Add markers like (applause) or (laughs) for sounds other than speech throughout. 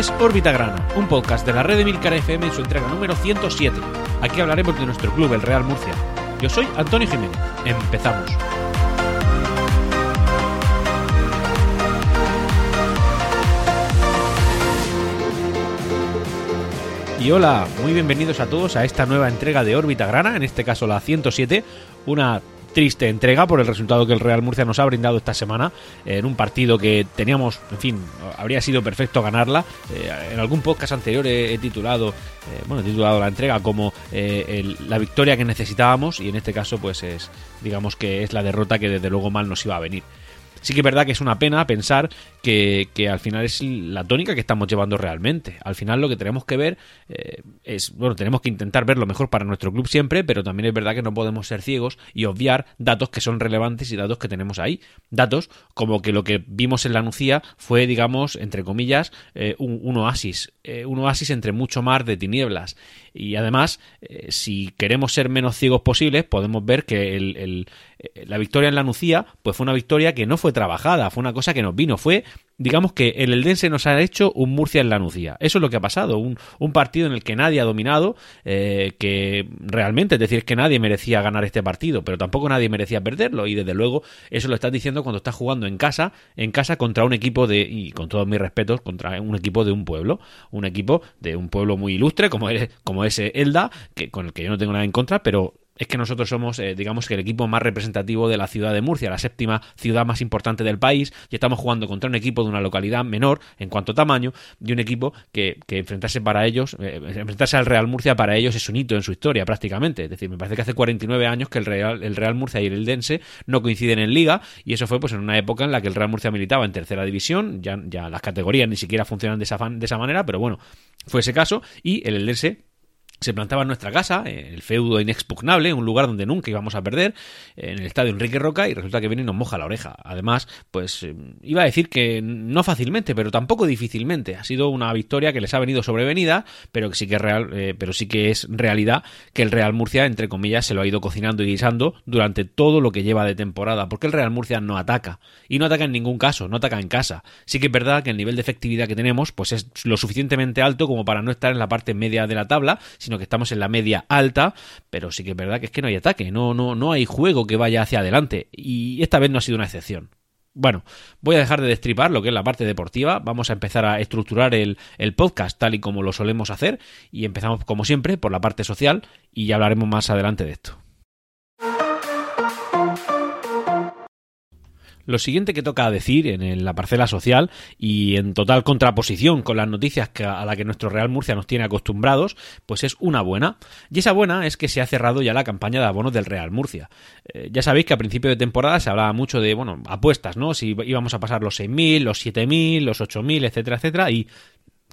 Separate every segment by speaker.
Speaker 1: Es Órbita Grana, un podcast de la red de Milcar FM en su entrega número 107. Aquí hablaremos de nuestro club, el Real Murcia. Yo soy Antonio Jiménez. Empezamos. Y hola, muy bienvenidos a todos a esta nueva entrega de Órbita Grana, en este caso la 107, una triste entrega por el resultado que el Real Murcia nos ha brindado esta semana en un partido que teníamos, en fin, habría sido perfecto ganarla. Eh, en algún podcast anterior he, titulado, eh, bueno, he titulado la entrega como eh, la victoria que necesitábamos y en este caso pues es, digamos que es la derrota que desde luego mal nos iba a venir. Sí que es verdad que es una pena pensar que, al final es la tónica que estamos llevando realmente. Al final lo que tenemos que ver eh, es, bueno, tenemos que intentar ver lo mejor para nuestro club siempre, pero también es verdad que no podemos ser ciegos y obviar datos que son relevantes y datos que tenemos ahí. Datos como que lo que vimos en la Nucía fue, digamos, entre comillas, eh, un, oasis. Eh, un oasis entre mucho mar de tinieblas. Y además, si queremos ser menos ciegos posibles, podemos ver que el, la victoria en la Nucía pues fue una victoria que no fue trabajada, fue una cosa que nos vino, fue digamos que el Eldense nos ha hecho un Murcia en la Nucía. Eso es lo que ha pasado, un, partido en el que nadie ha dominado, eh, que realmente, es decir, que nadie merecía ganar este partido, pero tampoco nadie merecía perderlo, y desde luego eso lo estás diciendo cuando estás jugando en casa, en casa contra un equipo de, y con todos mis respetos, contra un equipo de un pueblo, un equipo de un pueblo muy ilustre como es, como ese Elda, que, con el que yo no tengo nada en contra, pero es que nosotros somos, eh, digamos que el equipo más representativo de la ciudad de Murcia, la séptima ciudad más importante del país, y estamos jugando contra un equipo de una localidad menor en cuanto a tamaño, de un equipo que, enfrentarse para ellos, eh, enfrentarse al Real Murcia para ellos es un hito en su historia prácticamente. Es decir, me parece que hace 49 años que el Real, el Real Murcia y el Eldense no coinciden en liga, y eso fue pues en una época en la que el Real Murcia militaba en tercera división, ya, ya las categorías ni siquiera funcionan de esa, de esa manera, pero bueno, fue ese caso, y el Eldense se plantaba en nuestra casa, en el feudo inexpugnable, un lugar donde nunca íbamos a perder, en el estadio Enrique Roca, y resulta que viene y nos moja la oreja. Además, pues eh, iba a decir que no fácilmente, pero tampoco difícilmente. Ha sido una victoria que les ha venido sobrevenida, pero que sí que real, eh, pero sí que es realidad que el Real Murcia, entre comillas, se lo ha ido cocinando y guisando durante todo lo que lleva de temporada, porque el Real Murcia no ataca, y no ataca en ningún caso, no ataca en casa. Sí que es verdad que el nivel de efectividad que tenemos, pues es lo suficientemente alto como para no estar en la parte media de la tabla, que estamos en la media alta, pero sí que es verdad que es que no hay ataque, no, no, no hay juego que vaya hacia adelante, y esta vez no ha sido una excepción. Bueno, voy a dejar de destripar lo que es la parte deportiva, vamos a empezar a estructurar el, el, podcast tal y como lo solemos hacer y empezamos como siempre por la parte social y ya hablaremos más adelante de esto. Lo siguiente que toca decir en la parcela social y en total contraposición con las noticias a la que nuestro Real Murcia nos tiene acostumbrados, pues es una buena. Y esa buena es que se ha cerrado ya la campaña de abonos del Real Murcia. Eh, ya sabéis que a principio de temporada se hablaba mucho de, bueno, apuestas, ¿no? Si íbamos a pasar los 6.000, los 7.000, los 8.000, etcétera, etcétera. Y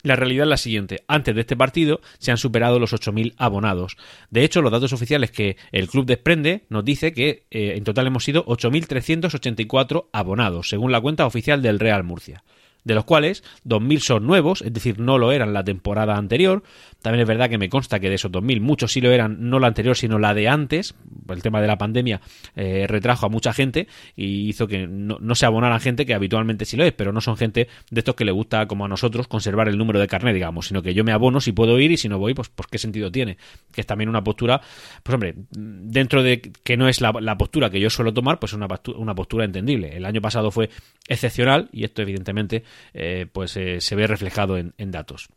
Speaker 1: la realidad es la siguiente. Antes de este partido se han superado los 8.000 abonados. De hecho, los datos oficiales que el club desprende nos dice que eh, en total hemos sido 8.384 abonados, según la cuenta oficial del Real Murcia de los cuales 2.000 son nuevos, es decir, no lo eran la temporada anterior. También es verdad que me consta que de esos 2.000 muchos sí lo eran, no la anterior, sino la de antes. El tema de la pandemia eh, retrajo a mucha gente y hizo que no, se abonaran gente que habitualmente sí lo es, pero no son gente de estos que le gusta, como a nosotros, conservar el número de carnet, digamos, sino que yo me abono si puedo ir y si no voy, pues, pues qué sentido tiene. Que es también una postura, pues hombre, dentro de que no es la, postura que yo suelo tomar, pues es una, una postura entendible. El año pasado fue excepcional y esto evidentemente eh, pues eh, se ve reflejado en, datos.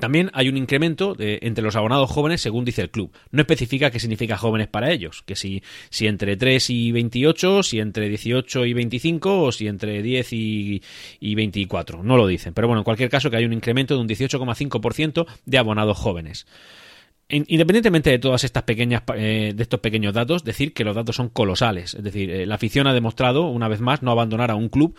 Speaker 1: También hay un incremento entre los abonados jóvenes según dice el club. No especifica qué significa jóvenes para ellos, que si, si entre 3 y 28, si entre 18 y 25 o si entre 10 y, y 24. No lo dicen, pero bueno, en cualquier caso que hay un incremento de un 18,5% de abonados jóvenes. Independientemente de todas estas pequeñas, eh, de estos pequeños datos, decir que los datos son colosales. Es decir, la afición ha demostrado, una vez más, no abandonar a un club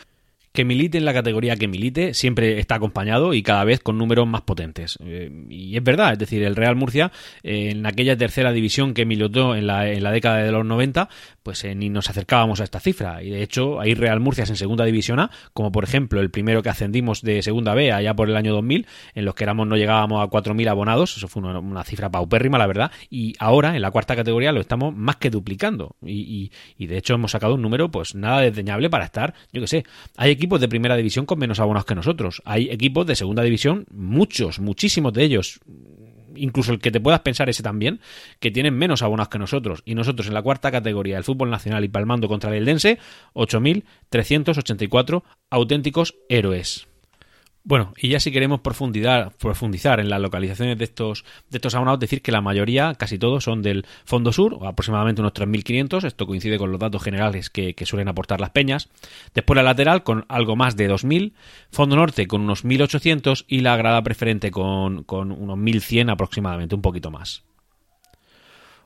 Speaker 1: que milite en la categoría que milite, siempre está acompañado y cada vez con números más potentes. Eh, y es verdad, es decir, el Real Murcia, eh, en aquella tercera división que militó en la, en la década de los 90, pues eh, ni nos acercábamos a esta cifra. Y de hecho, hay Real Murcias en segunda división A, como por ejemplo el primero que ascendimos de segunda B allá por el año 2000, en los que éramos no llegábamos a 4.000 abonados, eso fue una, cifra paupérrima, la verdad, y ahora en la cuarta categoría lo estamos más que duplicando. Y, y, de hecho hemos sacado un número pues nada desdeñable para estar, yo que sé, hay equipos de primera división con menos abonados que nosotros, hay equipos de segunda división, muchos, muchísimos de ellos incluso el que te puedas pensar ese también, que tienen menos abonados que nosotros. Y nosotros en la cuarta categoría del fútbol nacional y palmando contra el Eldense, 8.384 auténticos héroes. Bueno, y ya si queremos profundizar, profundizar en las localizaciones de estos, de estos abonados, decir que la mayoría, casi todos, son del Fondo Sur, aproximadamente unos 3.500. Esto coincide con los datos generales que, suelen aportar las peñas. Después la lateral con algo más de 2.000. Fondo Norte con unos 1.800 y la grada preferente con, con unos 1.100 aproximadamente, un poquito más.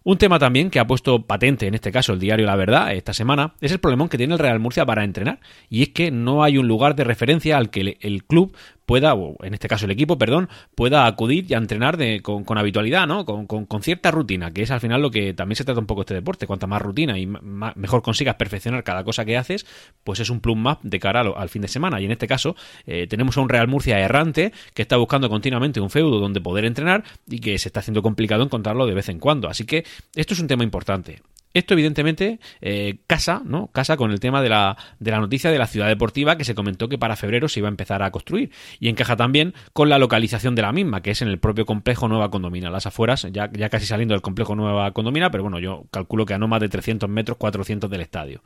Speaker 1: Un tema también que ha puesto patente, en este caso el diario La Verdad, esta semana, es el problemón que tiene el Real Murcia para entrenar. Y es que no hay un lugar de referencia al que el club pueda, o en este caso el equipo, perdón, pueda acudir y a entrenar de, con, habitualidad, ¿no? Con, con, cierta rutina, que es al final lo que también se trata un poco este deporte. Cuanta más rutina y mejor consigas perfeccionar cada cosa que haces, pues es un plus más de cara al, fin de semana. Y en este caso eh, tenemos a un Real Murcia errante que está buscando continuamente un feudo donde poder entrenar y que se está haciendo complicado encontrarlo de vez en cuando. Así que esto es un tema importante. Esto evidentemente eh, casa, ¿no? Casa con el tema de la, de la noticia de la ciudad deportiva que se comentó que para febrero se iba a empezar a construir y encaja también con la localización de la misma, que es en el propio complejo Nueva Condomina, las afueras, ya, ya casi saliendo del complejo Nueva Condomina, pero bueno, yo calculo que a no más de 300 metros, 400 del estadio.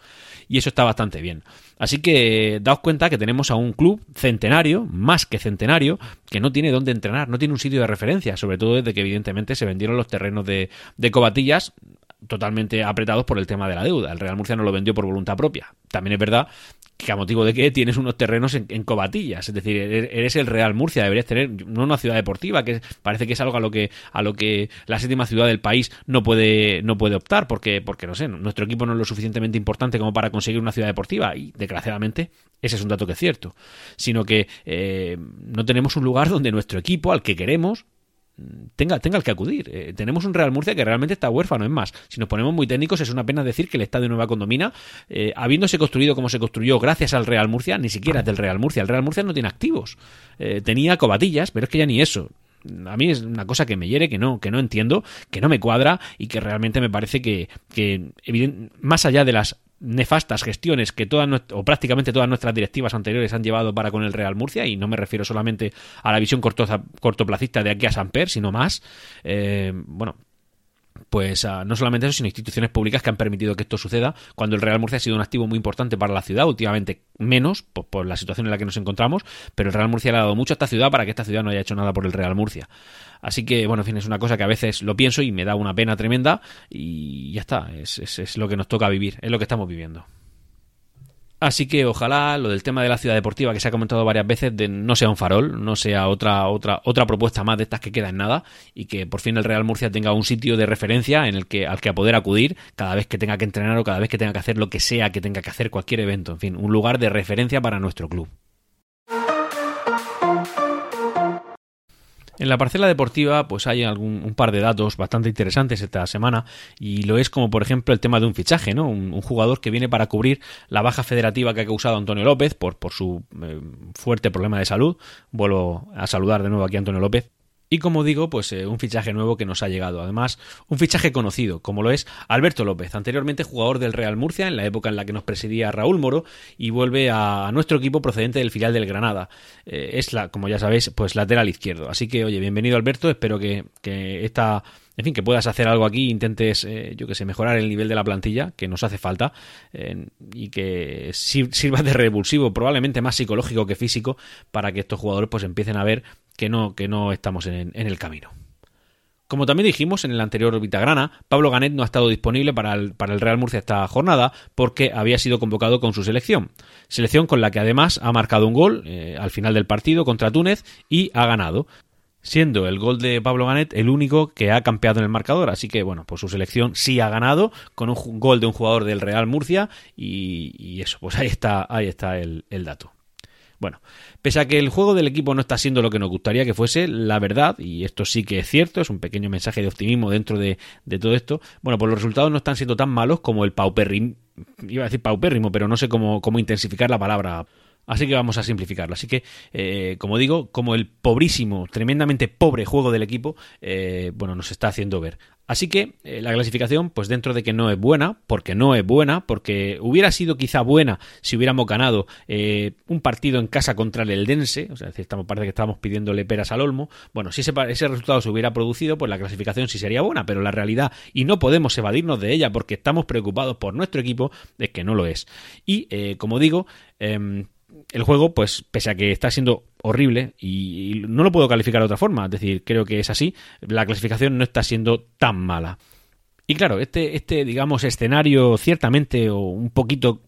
Speaker 1: Y eso está bastante bien. Así que daos cuenta que tenemos a un club centenario, más que centenario, que no tiene dónde entrenar, no tiene un sitio de referencia, sobre todo desde que evidentemente se vendieron los terrenos de, de Cobatillas totalmente apretados por el tema de la deuda. El Real Murcia no lo vendió por voluntad propia. También es verdad que a motivo de que tienes unos terrenos en, cobatillas, es decir, eres el Real Murcia, deberías tener no una ciudad deportiva, que parece que es algo a lo que a lo que la séptima ciudad del país no puede no puede optar porque porque no sé, nuestro equipo no es lo suficientemente importante como para conseguir una ciudad deportiva y desgraciadamente ese es un dato que es cierto, sino que eh, no tenemos un lugar donde nuestro equipo al que queremos tenga, tenga el que acudir. Eh, tenemos un Real Murcia que realmente está huérfano, es más. Si nos ponemos muy técnicos, es una pena decir que el Estadio Nueva Condomina, eh, habiéndose construido como se construyó gracias al Real Murcia, ni siquiera es del Real Murcia. El Real Murcia no tiene activos. Eh, tenía cobatillas, pero es que ya ni eso a mí es una cosa que me hiere, que no, que no entiendo, que no me cuadra y que realmente me parece que, que más allá de las nefastas gestiones que todas o prácticamente todas nuestras directivas anteriores han llevado para con el Real Murcia y no me refiero solamente a la visión cortoplacista de aquí a Samper sino más eh, bueno pues no solamente eso, sino instituciones públicas que han permitido que esto suceda, cuando el Real Murcia ha sido un activo muy importante para la ciudad, últimamente menos, por, la situación en la que nos encontramos, pero el Real Murcia le ha dado mucho a esta ciudad para que esta ciudad no haya hecho nada por el Real Murcia. Así que, bueno, en fin, es una cosa que a veces lo pienso y me da una pena tremenda y ya está, es, es lo que nos toca vivir, es lo que estamos viviendo. Así que ojalá lo del tema de la ciudad deportiva que se ha comentado varias veces de no sea un farol, no sea otra otra otra propuesta más de estas que queda en nada y que por fin el Real Murcia tenga un sitio de referencia en el que al que poder acudir cada vez que tenga que entrenar o cada vez que tenga que hacer lo que sea que tenga que hacer cualquier evento, en fin, un lugar de referencia para nuestro club. En la parcela deportiva, pues hay algún, un par de datos bastante interesantes esta semana, y lo es como, por ejemplo, el tema de un fichaje, ¿no? Un, jugador que viene para cubrir la baja federativa que ha causado Antonio López por, por su eh, fuerte problema de salud. Vuelvo a saludar de nuevo aquí a Antonio López. Y como digo, pues eh, un fichaje nuevo que nos ha llegado. Además, un fichaje conocido, como lo es Alberto López, anteriormente jugador del Real Murcia en la época en la que nos presidía Raúl Moro y vuelve a, nuestro equipo procedente del filial del Granada. Eh, es la, como ya sabéis, pues lateral izquierdo. Así que, oye, bienvenido Alberto, espero que, que esta en fin, que puedas hacer algo aquí, intentes, eh, yo que sé, mejorar el nivel de la plantilla, que nos hace falta, y que sirva de revulsivo, probablemente más psicológico que físico, para que estos jugadores pues empiecen a ver que no, que no estamos en, el camino. Como también dijimos en el anterior Vitagrana, Pablo Ganet no ha estado disponible para el, para el, Real Murcia esta jornada porque había sido convocado con su selección. Selección con la que además ha marcado un gol eh, al final del partido contra Túnez y ha ganado. Siendo el gol de Pablo Ganet el único que ha campeado en el marcador. Así que, bueno, pues su selección sí ha ganado con un gol de un jugador del Real Murcia. Y, eso, pues ahí está, ahí está el dato. Bueno, pese a que el juego del equipo no está siendo lo que nos gustaría que fuese, la verdad, y esto sí que es cierto, es un pequeño mensaje de optimismo dentro de, todo esto, bueno, pues los resultados no están siendo tan malos como el paupérrimo, iba a decir paupérrimo, pero no sé cómo intensificar la palabra Así que vamos a simplificarlo. Así que, eh, como digo, como el pobrísimo, tremendamente pobre juego del equipo, eh, bueno, nos está haciendo ver. Así que eh, la clasificación, pues dentro de que no es buena, porque no es buena, porque hubiera sido quizá buena si hubiéramos ganado un partido en casa contra el Eldense, o sea, es decir, estamos, parece que estábamos pidiéndole peras al olmo. Bueno, si ese, ese resultado se hubiera producido, pues la clasificación sí sería buena, pero la realidad, y no podemos evadirnos de ella porque estamos preocupados por nuestro equipo, es que no lo es. Y, como digo, em, el juego, pues pese a que está siendo horrible y, no lo puedo calificar de otra forma, es decir, creo que es así, la clasificación no está siendo tan mala. Y claro, este, este digamos, escenario ciertamente o un poquito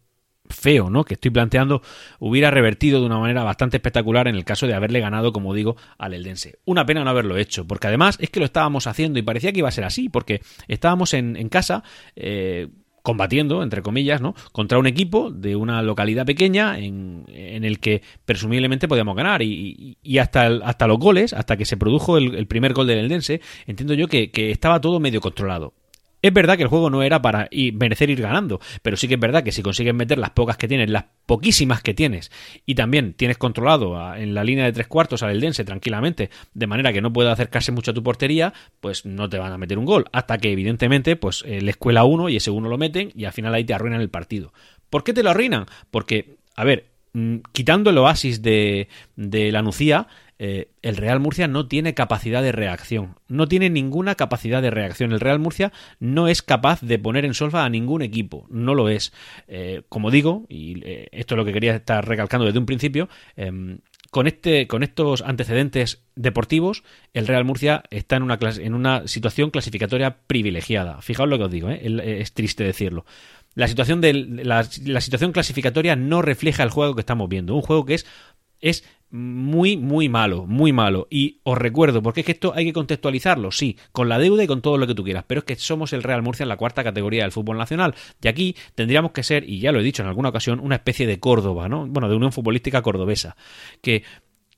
Speaker 1: feo, ¿no? Que estoy planteando hubiera revertido de una manera bastante espectacular en el caso de haberle ganado, como digo, al Eldense. Una pena no haberlo hecho, porque además es que lo estábamos haciendo y parecía que iba a ser así, porque estábamos en, casa. Eh, combatiendo, entre comillas, ¿no? contra un equipo de una localidad pequeña en, en el que presumiblemente podíamos ganar. Y, y, hasta, hasta los goles, hasta que se produjo el, primer gol del Eldense, entiendo yo que, que estaba todo medio controlado. Es verdad que el juego no era para merecer ir ganando, pero sí que es verdad que si consigues meter las pocas que tienes, las poquísimas que tienes, y también tienes controlado en la línea de tres cuartos al Eldense tranquilamente, de manera que no pueda acercarse mucho a tu portería, pues no te van a meter un gol. Hasta que evidentemente, pues eh, le escuela uno y ese uno lo meten y al final ahí te arruinan el partido. ¿Por qué te lo arruinan? Porque, a ver, mm, quitando el oasis de, de la Nucía, eh, el Real Murcia no tiene capacidad de reacción. No tiene ninguna capacidad de reacción. El Real Murcia no es capaz de poner en solfa a ningún equipo. No lo es. Eh, como digo, y eh, esto es lo que quería estar recalcando desde un principio, em, con, este, con estos antecedentes deportivos, el Real Murcia está en una, situación clasificatoria privilegiada. Fijaos lo que os digo, es triste decirlo. La situación, la, situación clasificatoria no refleja el juego que estamos viendo. Un juego que es, es muy, muy malo, muy malo. Y os recuerdo, porque es que esto hay que contextualizarlo, sí, con la deuda y con todo lo que tú quieras, pero es que somos el Real Murcia en la cuarta categoría del fútbol nacional. Y aquí tendríamos que ser, y ya lo he dicho en alguna ocasión, una especie de Córdoba, ¿no? Bueno, de Unión Futbolística Cordobesa, que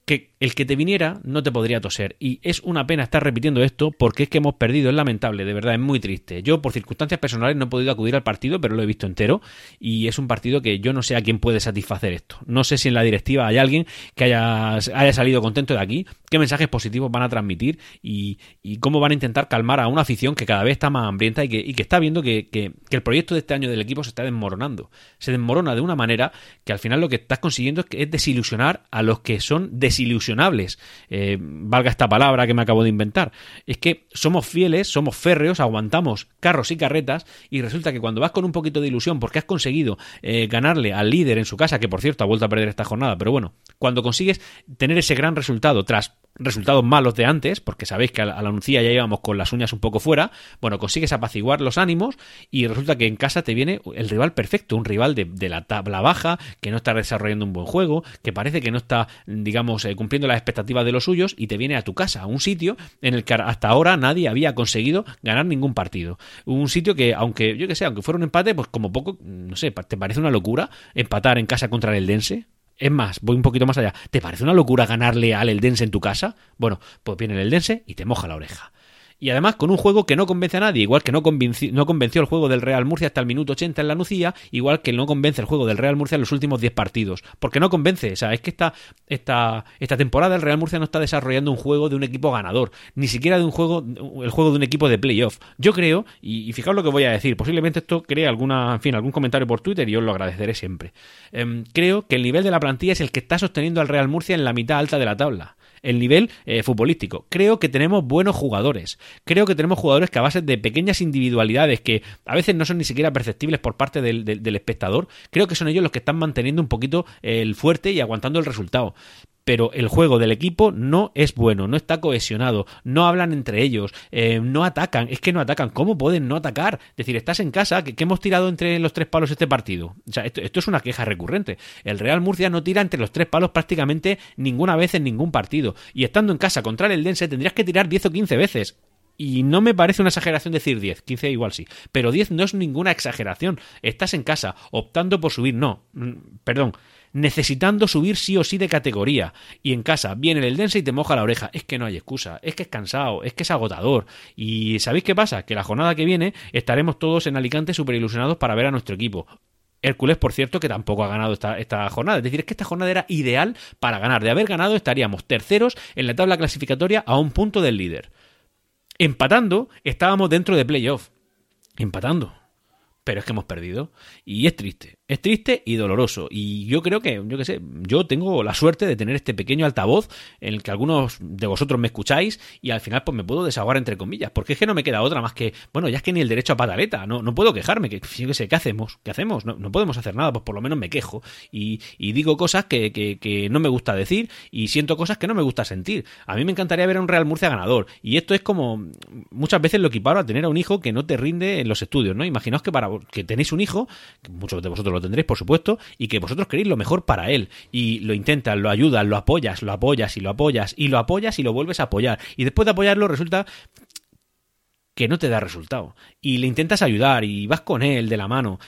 Speaker 1: que el que te viniera no te podría toser. Y es una pena estar repitiendo esto porque es que hemos perdido, es lamentable, de verdad, es muy triste. Yo por circunstancias personales no he podido acudir al partido, pero lo he visto entero y es un partido que yo no sé a quién puede satisfacer esto. No sé si en la directiva hay alguien que haya, haya salido contento de aquí, qué mensajes positivos van a transmitir y, cómo van a intentar calmar a una afición que cada vez está más hambrienta y que, está viendo que, que el proyecto de este año del equipo se está desmoronando. Se desmorona de una manera que al final lo que estás consiguiendo es, que es desilusionar a los que son desilusionados ilusionables, eh, valga esta palabra que me acabo de inventar. Es que somos fieles, somos férreos, aguantamos carros y carretas y resulta que cuando vas con un poquito de ilusión porque has conseguido eh, ganarle al líder en su casa, que por cierto ha vuelto a perder esta jornada, pero bueno, cuando consigues tener ese gran resultado tras resultados malos de antes, porque sabéis que a la Nucía ya íbamos con las uñas un poco fuera, bueno, consigues apaciguar los ánimos y resulta que en casa te viene el rival perfecto, un rival de, la tabla baja, que no está desarrollando un buen juego, que parece que no está, digamos, eh, cumpliendo las expectativas de los suyos y te viene a tu casa, a un sitio en el que hasta ahora nadie había conseguido ganar ningún partido. Un sitio que, aunque, yo que sé, aunque fuera un empate, pues como poco, no sé, ¿te parece una locura empatar en casa contra el Eldense? Es más, voy un poquito más allá. ¿Te parece una locura ganarle al Eldense en tu casa? Bueno, pues viene el Eldense y te moja la oreja. Y además con un juego que no convence a nadie, igual que no, convenció, no convenció el juego del Real Murcia hasta el minuto 80 en la Nucía, igual que no convence el juego del Real Murcia en los últimos 10 partidos. Porque no convence, o sea, es que esta, esta, esta temporada el Real Murcia no está desarrollando un juego de un equipo ganador, ni siquiera de un juego, el juego de un equipo de playoff. Yo creo, y, fijaos lo que voy a decir, posiblemente esto cree alguna, en fin, algún comentario por Twitter y os lo agradeceré siempre. Em, creo que el nivel de la plantilla es el que está sosteniendo al Real Murcia en la mitad alta de la tabla el nivel eh, futbolístico. Creo que tenemos buenos jugadores. Creo que tenemos jugadores que a base de pequeñas individualidades que a veces no son ni siquiera perceptibles por parte del, del espectador, creo que son ellos los que están manteniendo un poquito el fuerte y aguantando el resultado pero el juego del equipo no es bueno, no está cohesionado, no hablan entre ellos, eh, no atacan, es que no atacan, ¿cómo pueden no atacar? Es decir, estás en casa, que, hemos tirado entre los tres palos este partido. O sea, esto, esto, es una queja recurrente. El Real Murcia no tira entre los tres palos prácticamente ninguna vez en ningún partido. Y estando en casa contra el Dense tendrías que tirar 10 o 15 veces. Y no me parece una exageración decir 10, 15 igual sí, pero 10 no es ninguna exageración. Estás en casa optando por subir, no, mm, perdón, necesitando subir sí o sí de categoría. Y en casa viene el Eldense y te moja la oreja. Es que no hay excusa, es que es cansado, es que es agotador. Y ¿sabéis qué pasa? Que la jornada que viene estaremos todos en Alicante súper ilusionados para ver a nuestro equipo. Hércules, por cierto, que tampoco ha ganado esta, esta, jornada. Es decir, es que esta jornada era ideal para ganar. De haber ganado estaríamos terceros en la tabla clasificatoria a un punto del líder. Empatando, estábamos dentro de playoff. Empatando pero es que hemos perdido. Y es triste. Es triste y doloroso. Y yo creo que, yo qué sé, yo tengo la suerte de tener este pequeño altavoz en el que algunos de vosotros me escucháis y al final pues me puedo desahogar entre comillas. Porque es que no me queda otra más que, bueno, ya es que ni el derecho a pataleta. No, no puedo quejarme. Que, yo qué sé, ¿qué hacemos? ¿Qué hacemos? No, no, podemos hacer nada. Pues por lo menos me quejo. Y, y digo cosas que, que, no me gusta decir y siento cosas que no me gusta sentir. A mí me encantaría ver a un Real Murcia ganador. Y esto es como, muchas veces lo equiparo a tener a un hijo que no te rinde en los estudios, ¿no? Imaginaos que para que tenéis un hijo, que muchos de vosotros lo tendréis, por supuesto, y que vosotros queréis lo mejor para él. Y lo intentas, lo ayudas, lo apoyas, lo apoyas y lo apoyas y lo apoyas y lo vuelves a apoyar. Y después de apoyarlo resulta que no te da resultado. Y le intentas ayudar y vas con él de la mano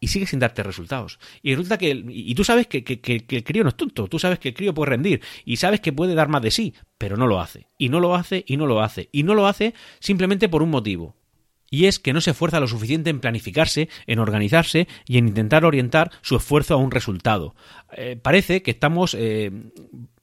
Speaker 1: y sigue sin darte resultados. Y resulta que. Y tú sabes que, que, el crío no es tonto, tú sabes que el crío puede rendir, y sabes que puede dar más de sí, pero no lo hace. Y no lo hace, y no lo hace. Y no lo hace simplemente por un motivo y es que no se esfuerza lo suficiente en planificarse, en organizarse y en intentar orientar su esfuerzo a un resultado. Eh, parece que estamos... Eh,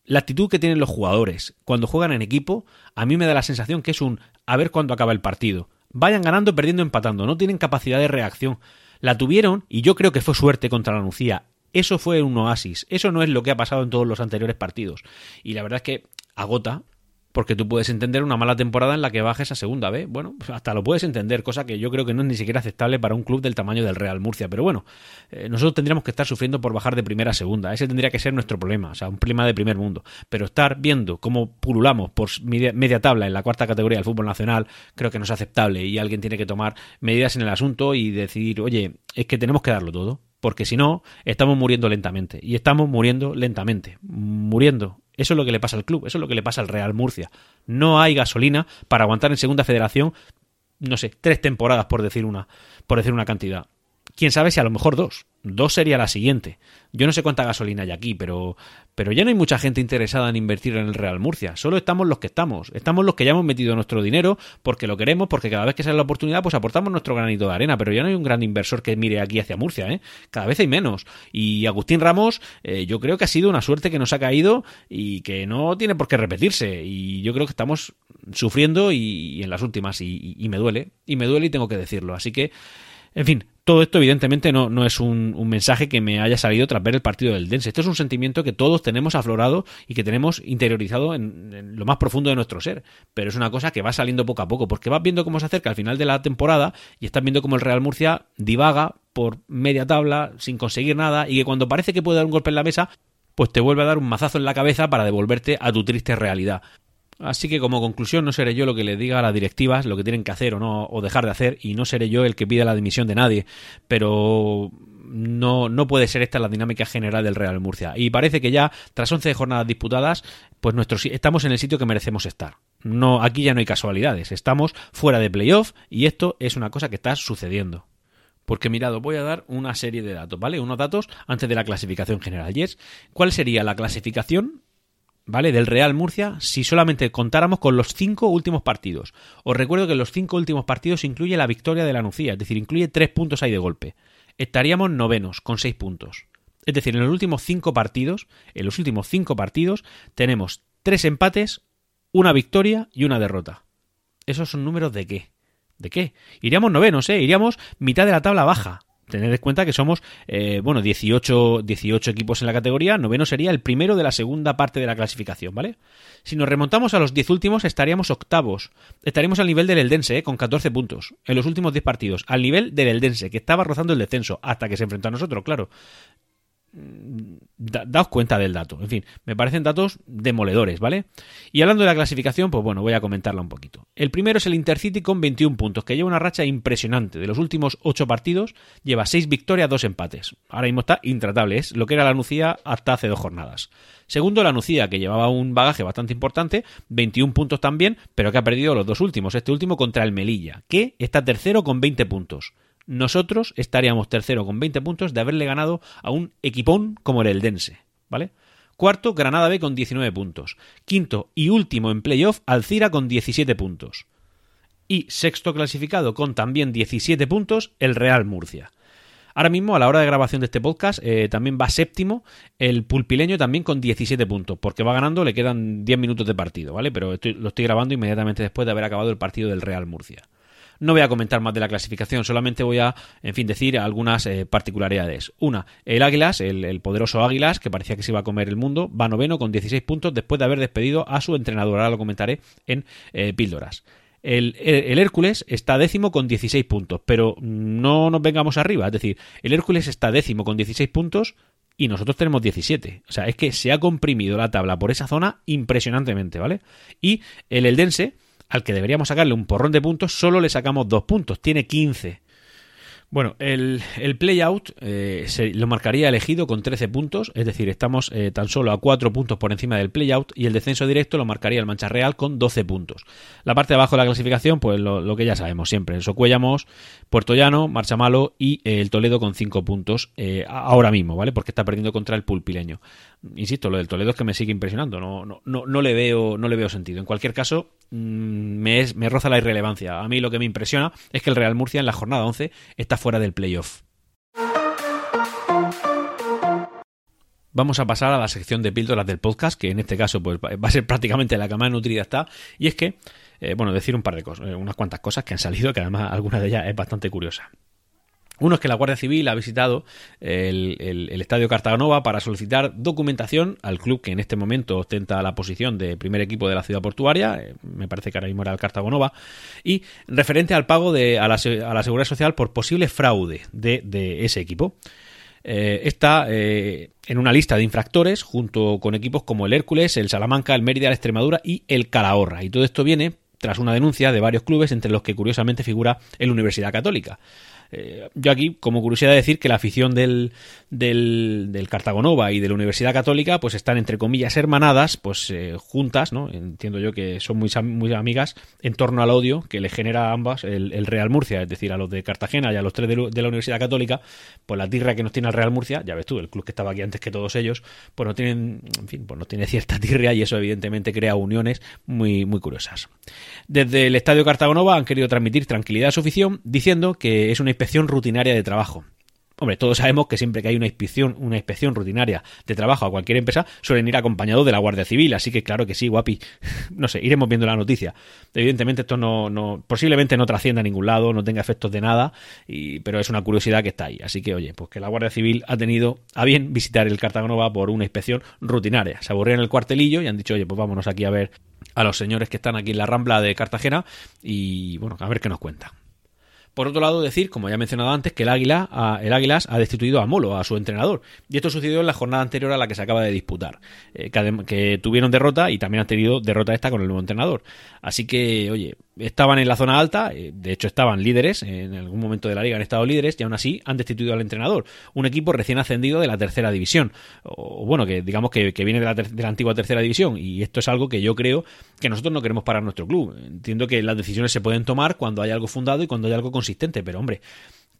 Speaker 1: la actitud que tienen los jugadores cuando juegan en equipo, a mí me da la sensación que es un a ver cuándo acaba el partido. Vayan ganando, perdiendo, empatando, no tienen capacidad de reacción. La tuvieron y yo creo que fue suerte contra la Nucía. Eso fue un oasis. Eso no es lo que ha pasado en todos los anteriores partidos. Y la verdad es que agota, porque tú puedes entender una mala temporada en la que bajes a segunda B. Bueno, pues hasta lo puedes entender, cosa que yo creo que no es ni siquiera aceptable para un club del tamaño del Real Murcia. Pero bueno, eh, nosotros tendríamos que estar sufriendo por bajar de primera a segunda. Ese tendría que ser nuestro problema, o sea, un problema de primer mundo. Pero estar viendo cómo pululamos por media, tabla en la cuarta categoría del fútbol nacional, creo que no es aceptable y alguien tiene que tomar medidas en el asunto y decir, oye, es que tenemos que darlo todo porque si no, estamos muriendo lentamente. Y estamos muriendo lentamente. Muriendo eso es lo que le pasa al club, eso es lo que le pasa al Real Murcia. No hay gasolina para aguantar en segunda federación, no sé, tres temporadas por decir una, por decir una cantidad quién sabe si a lo mejor dos. Dos sería la siguiente. Yo no sé cuánta gasolina hay aquí, pero, pero ya no hay mucha gente interesada en invertir en el Real Murcia. Solo estamos los que estamos. Estamos los que ya hemos metido nuestro dinero porque lo queremos, porque cada vez que sale la oportunidad, pues aportamos nuestro granito de arena. Pero ya no hay un gran inversor que mire aquí hacia Murcia, ¿eh? Cada vez hay menos. Y Agustín Ramos, eh, yo creo que ha sido una suerte que nos ha caído y que no tiene por qué repetirse. Y yo creo que estamos sufriendo y, en las últimas. Y, y me duele. Y me duele y tengo que decirlo. Así que. En fin, todo esto evidentemente no, no es un, mensaje que me haya salido tras ver el partido del Dense. Esto es un sentimiento que todos tenemos aflorado y que tenemos interiorizado en, lo más profundo de nuestro ser. Pero es una cosa que va saliendo poco a poco, porque vas viendo cómo se acerca al final de la temporada y estás viendo cómo el Real Murcia divaga por media tabla sin conseguir nada y que cuando parece que puede dar un golpe en la mesa, pues te vuelve a dar un mazazo en la cabeza para devolverte a tu triste realidad. Así que como conclusión no seré yo lo que le diga a las directivas lo que tienen que hacer o no o dejar de hacer y no seré yo el que pida la dimisión de nadie, pero no, no puede ser esta la dinámica general del Real Murcia. Y parece que ya, tras 11 jornadas disputadas, pues nuestros, estamos en el sitio que merecemos estar. No, aquí ya no hay casualidades, estamos fuera de playoff y esto es una cosa que está sucediendo. Porque mirad, voy a dar una serie de datos, ¿vale? Unos datos antes de la clasificación general. Y es, ¿cuál sería la clasificación ¿vale? Del Real Murcia si solamente contáramos con los cinco últimos partidos. Os recuerdo que los cinco últimos partidos incluye la victoria de la Nucía, es decir, incluye tres puntos ahí de golpe. Estaríamos novenos con seis puntos. Es decir, en los últimos cinco partidos, en los últimos cinco partidos, tenemos tres empates, una victoria y una derrota. ¿Esos son números de qué? ¿De qué? Iríamos novenos, ¿eh? Iríamos mitad de la tabla baja. Tened en cuenta que somos, eh, bueno, 18, 18 equipos en la categoría, noveno sería el primero de la segunda parte de la clasificación, ¿vale? Si nos remontamos a los 10 últimos, estaríamos octavos. Estaríamos al nivel del Eldense, ¿eh? con 14 puntos, en los últimos 10 partidos. Al nivel del Eldense, que estaba rozando el descenso, hasta que se enfrentó a nosotros, claro daos cuenta del dato. En fin, me parecen datos demoledores, ¿vale? Y hablando de la clasificación, pues bueno, voy a comentarla un poquito. El primero es el Intercity con 21 puntos, que lleva una racha impresionante. De los últimos 8 partidos, lleva 6 victorias, 2 empates. Ahora mismo está intratable, es lo que era la Nucía hasta hace dos jornadas. Segundo, la Nucía, que llevaba un bagaje bastante importante, 21 puntos también, pero que ha perdido los dos últimos. Este último contra el Melilla, que está tercero con 20 puntos. Nosotros estaríamos tercero con 20 puntos de haberle ganado a un equipón como el Eldense, ¿vale? Cuarto, Granada B con 19 puntos. Quinto y último en playoff, Alcira con 17 puntos. Y sexto clasificado con también 17 puntos, el Real Murcia. Ahora mismo, a la hora de grabación de este podcast, eh, también va séptimo el pulpileño también con 17 puntos, porque va ganando, le quedan 10 minutos de partido, ¿vale? Pero lo estoy grabando inmediatamente después de haber acabado el partido del Real Murcia. No voy a comentar más de la clasificación, solamente voy a, en fin, decir algunas eh, particularidades. Una, el Águilas, el, poderoso Águilas, que parecía que se iba a comer el mundo, va noveno con 16 puntos después de haber despedido a su entrenador. Ahora lo comentaré en eh, píldoras. El, Hércules está décimo con 16 puntos, pero no nos vengamos arriba. Es decir, el Hércules está décimo con 16 puntos y nosotros tenemos 17. O sea, es que se ha comprimido la tabla por esa zona impresionantemente, ¿vale? Y el Eldense, al que deberíamos sacarle un porrón de puntos, solo le sacamos dos puntos, tiene 15. Bueno, el, el play-out eh, se lo marcaría elegido con 13 puntos, es decir, estamos eh, tan solo a 4 puntos por encima del play-out y el descenso directo lo marcaría el Mancha Real con 12 puntos. La parte de abajo de la clasificación, pues lo, que ya sabemos siempre, el Socuellamos, Puerto Llano, Marchamalo y eh, el Toledo con 5 puntos ahora mismo, ¿vale? Porque está perdiendo contra el Pulpileño. Insisto, lo del Toledo es que me sigue impresionando, no, no, no, no le, veo, no le veo sentido. En cualquier caso, mm, me, me roza la irrelevancia. A mí lo que me impresiona es que el Real Murcia en la jornada 11 está fuera del playoff. Vamos a pasar a la sección de píldoras del podcast, que en este caso pues, va a ser prácticamente la que más nutrida está. Y es que, eh, bueno, decir un par de cosas, eh, unas cuantas cosas que han salido, que además alguna de ellas es bastante curiosa. Uno es que la Guardia Civil ha visitado el, Estadio Cartagonova para solicitar documentación al club que en este momento ostenta la posición de primer equipo de la ciudad portuaria, eh, me parece que ahora mismo era el Cartagonova, y referente al pago de, a, la, Seguridad Social por posible fraude de, ese equipo. Eh, está eh, en una lista de infractores junto con equipos como el Hércules, el Salamanca, el Mérida, el Extremadura y el Calahorra. Y todo esto viene tras una denuncia de varios clubes, entre los que curiosamente figura el Universidad Católica. Eh, yo aquí, como curiosidad, decir que la afición del, del, del, Cartagonova y de la Universidad Católica, pues están entre comillas hermanadas, pues eh, juntas, ¿no? Entiendo yo que son muy, muy amigas en torno al odio que le genera a ambas el, Real Murcia, es decir, a los de Cartagena y a los tres de, la Universidad Católica, pues la tirra que nos tiene el Real Murcia, ya ves tú, el club que estaba aquí antes que todos ellos, pues no tienen, en fin, pues no tiene cierta tirria y eso evidentemente crea uniones muy, muy curiosas. Desde el Estadio Cartagonova han querido transmitir tranquilidad a su afición diciendo que es una inspección rutinaria de trabajo. Hombre, todos sabemos que siempre que hay una inspección, una inspección rutinaria de trabajo a cualquier empresa, suelen ir acompañados de la Guardia Civil, así que claro que sí, guapi. (laughs) No sé, iremos viendo la noticia. Evidentemente esto no, no posiblemente no trascienda a ningún lado, no tenga efectos de nada, y, pero es una curiosidad que está ahí. Así que, oye, pues que la Guardia Civil ha tenido a bien visitar el Cartagonova por una inspección rutinaria. Se aburrían el cuartelillo y han dicho, oye, pues vámonos aquí a ver a los señores que están aquí en la Rambla de Cartagena y, bueno, a ver qué nos cuentan. Por otro lado, decir, como ya he mencionado antes, que el Águila, el Águilas ha destituido a Molo, a su entrenador. Y esto sucedió en la jornada anterior a la que se acaba de disputar. Eh, que, tuvieron derrota y también han tenido derrota esta con el nuevo entrenador. Así que, oye, estaban en la zona alta, eh, de hecho estaban líderes, en algún momento de la liga han estado líderes y aún así han destituido al entrenador. Un equipo recién ascendido de la tercera división. O bueno, que digamos que, viene de la, de la antigua tercera división. Y esto es algo que yo creo que nosotros no queremos parar nuestro club. Entiendo que las decisiones se pueden tomar cuando hay algo fundado y cuando hay algo consistente, pero hombre,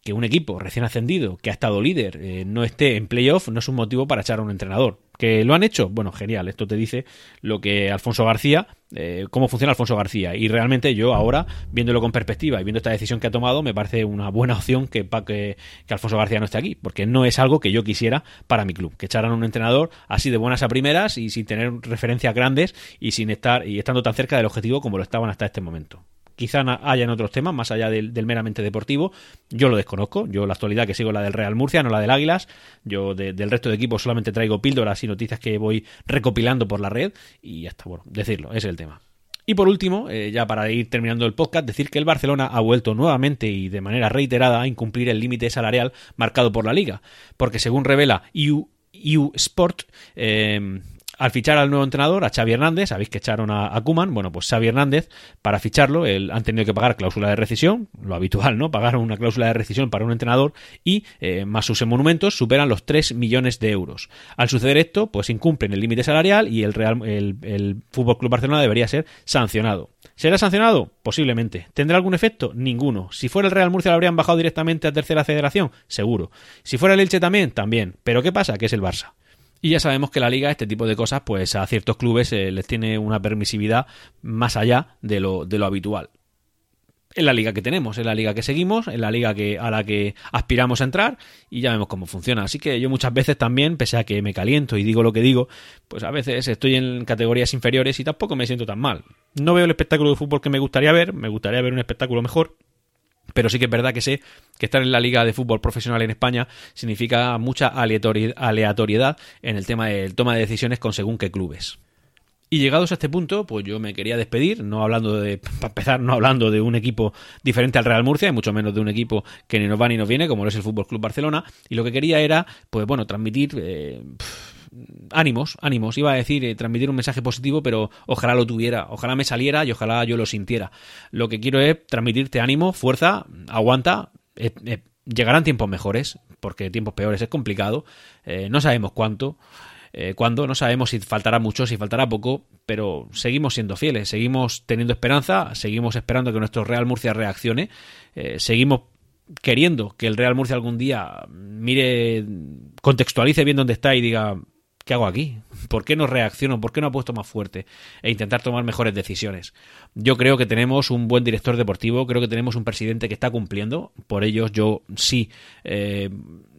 Speaker 1: que un equipo recién ascendido, que ha estado líder, eh, no esté en playoff, no es un motivo para echar a un entrenador. ¿Que lo han hecho? Bueno, genial. Esto te dice lo que Alfonso García, eh, cómo funciona Alfonso García. Y realmente yo ahora, viéndolo con perspectiva y viendo esta decisión que ha tomado, me parece una buena opción que, que, Alfonso García no esté aquí, porque no es algo que yo quisiera para mi club. Que echaran a un entrenador así de buenas a primeras y sin tener referencias grandes y sin estar y estando tan cerca del objetivo como lo estaban hasta este momento. Quizá haya en otros temas, más allá del, meramente deportivo. Yo lo desconozco. Yo la actualidad que sigo la del Real Murcia, no la del Águilas. Yo del resto de equipos solamente traigo píldoras y noticias que voy recopilando por la red. Y hasta bueno, decirlo, ese es el tema. Y por último, eh, ya para ir terminando el podcast, decir que el Barcelona ha vuelto nuevamente y de manera reiterada a incumplir el límite salarial marcado por la liga. Porque según revela EU, Sport, eh, al fichar al nuevo entrenador, a Xavi Hernández, sabéis que echaron a, Kuman, bueno, pues Xavi Hernández, para ficharlo, él, han tenido que pagar cláusula de rescisión, lo habitual, ¿no? Pagaron una cláusula de rescisión para un entrenador y, eh, más sus monumentos, superan los 3 millones de euros. Al suceder esto, pues incumplen el límite salarial y el, Real, el, el Fútbol Club Barcelona debería ser sancionado. ¿Será sancionado? Posiblemente. ¿Tendrá algún efecto? Ninguno. Si fuera el Real Murcia lo habrían bajado directamente a tercera federación? Seguro. Si fuera el Elche también, también. Pero ¿qué pasa? Que es el Barça. Y ya sabemos que la liga, este tipo de cosas, pues a ciertos clubes eh, les tiene una permisividad más allá de lo, de lo habitual. Es la liga que tenemos, es la liga que seguimos, es la liga que, a la que aspiramos a entrar y ya vemos cómo funciona. Así que yo muchas veces también, pese a que me caliento y digo lo que digo, pues a veces estoy en categorías inferiores y tampoco me siento tan mal. No veo el espectáculo de fútbol que me gustaría ver, me gustaría ver un espectáculo mejor, pero sí que es verdad que sé que estar en la liga de fútbol profesional en España significa mucha aleatoriedad en el tema de toma de decisiones con según qué clubes. Y llegados a este punto, pues yo me quería despedir, no hablando de, (laughs) para empezar, no hablando de un equipo diferente al Real Murcia, y mucho menos de un equipo que ni nos va ni nos viene, como lo es el Fútbol Club Barcelona. Y lo que quería era, pues bueno, transmitir. Eh, ánimos, ánimos. Iba a decir eh, transmitir un mensaje positivo, pero ojalá lo tuviera, ojalá me saliera y ojalá yo lo sintiera. Lo que quiero es transmitirte ánimo, fuerza, aguanta. Eh, eh, llegarán tiempos mejores, porque tiempos peores es complicado. no sabemos cuánto. cuándo, no sabemos si faltará mucho, si faltará poco, pero seguimos siendo fieles, seguimos teniendo esperanza, seguimos esperando que nuestro Real Murcia reaccione, seguimos queriendo que el Real Murcia algún día mire, contextualice bien dónde está y diga, ¿qué hago aquí? ¿Por qué no reacciono? ¿Por qué no apuesto más fuerte? E intentar tomar mejores decisiones. Yo creo que tenemos un buen director deportivo, creo que tenemos un presidente que está cumpliendo. Por ello, yo sí eh,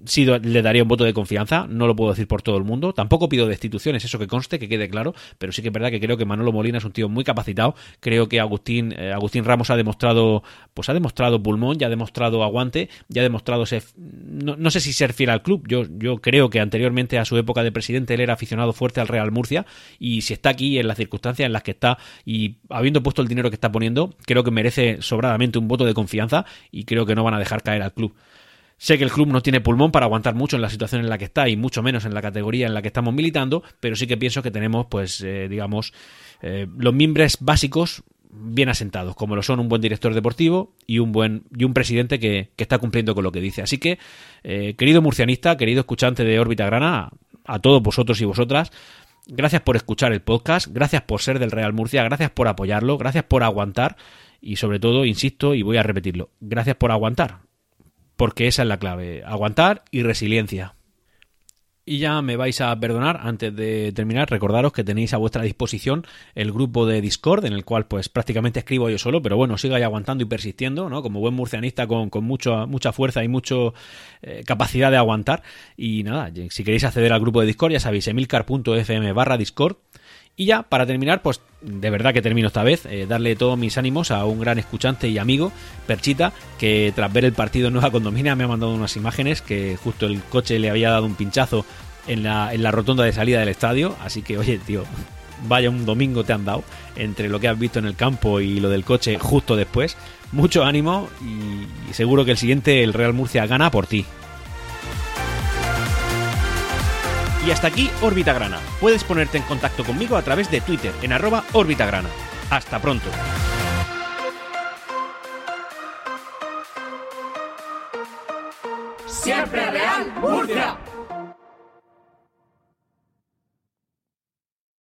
Speaker 1: sí le daría un voto de confianza, no lo puedo decir por todo el mundo, tampoco pido destituciones, eso que conste, que quede claro, pero sí que es verdad que creo que Manolo Molina es un tío muy capacitado, creo que Agustín, eh, Agustín Ramos ha demostrado, pues ha demostrado pulmón, ya ha demostrado aguante, ya ha demostrado ser, no, sé si ser fiel al club, yo, yo creo que anteriormente a su época de presidente él era aficionado fuerte al Real Murcia y si está aquí en las circunstancias en las que está y habiendo puesto el dinero que está poniendo, creo que merece sobradamente un voto de confianza y creo que no van a dejar caer al club. Sé que el club no tiene pulmón para aguantar mucho en la situación en la que está y mucho menos en la categoría en la que estamos militando, pero sí que pienso que tenemos, pues, eh, digamos, eh, los miembros básicos bien asentados, como lo son un buen director deportivo y un buen y un presidente que, está cumpliendo con lo que dice. Así que, eh, querido murcianista, querido escuchante de órbita grana, a todos vosotros y vosotras, gracias por escuchar el podcast, gracias por ser del Real Murcia, gracias por apoyarlo, gracias por aguantar y sobre todo, insisto y voy a repetirlo, gracias por aguantar porque esa es la clave, aguantar y resiliencia. Y ya me vais a perdonar, antes de terminar, recordaros que tenéis a vuestra disposición el grupo de Discord, en el cual pues prácticamente escribo yo solo, pero bueno, ahí aguantando y persistiendo, ¿no? Como buen murcianista con, con mucho, mucha fuerza y mucha eh, capacidad de aguantar. Y nada, si queréis acceder al grupo de Discord, ya sabéis, emilcar.fm barra Discord. Y ya, para terminar, pues de verdad que termino esta vez, eh, darle todos mis ánimos a un gran escuchante y amigo, Perchita, que tras ver el partido en Nueva Condomina me ha mandado unas imágenes que justo el coche le había dado un pinchazo en la, en la rotonda de salida del estadio. Así que, oye, tío, vaya un domingo te han dado entre lo que has visto en el campo y lo del coche justo después. Mucho ánimo y seguro que el siguiente, el Real Murcia, gana por ti. Y hasta aquí Órbita Grana. Puedes ponerte en contacto conmigo a través de Twitter en arroba Grana. Hasta pronto.
Speaker 2: Siempre Real Murcia.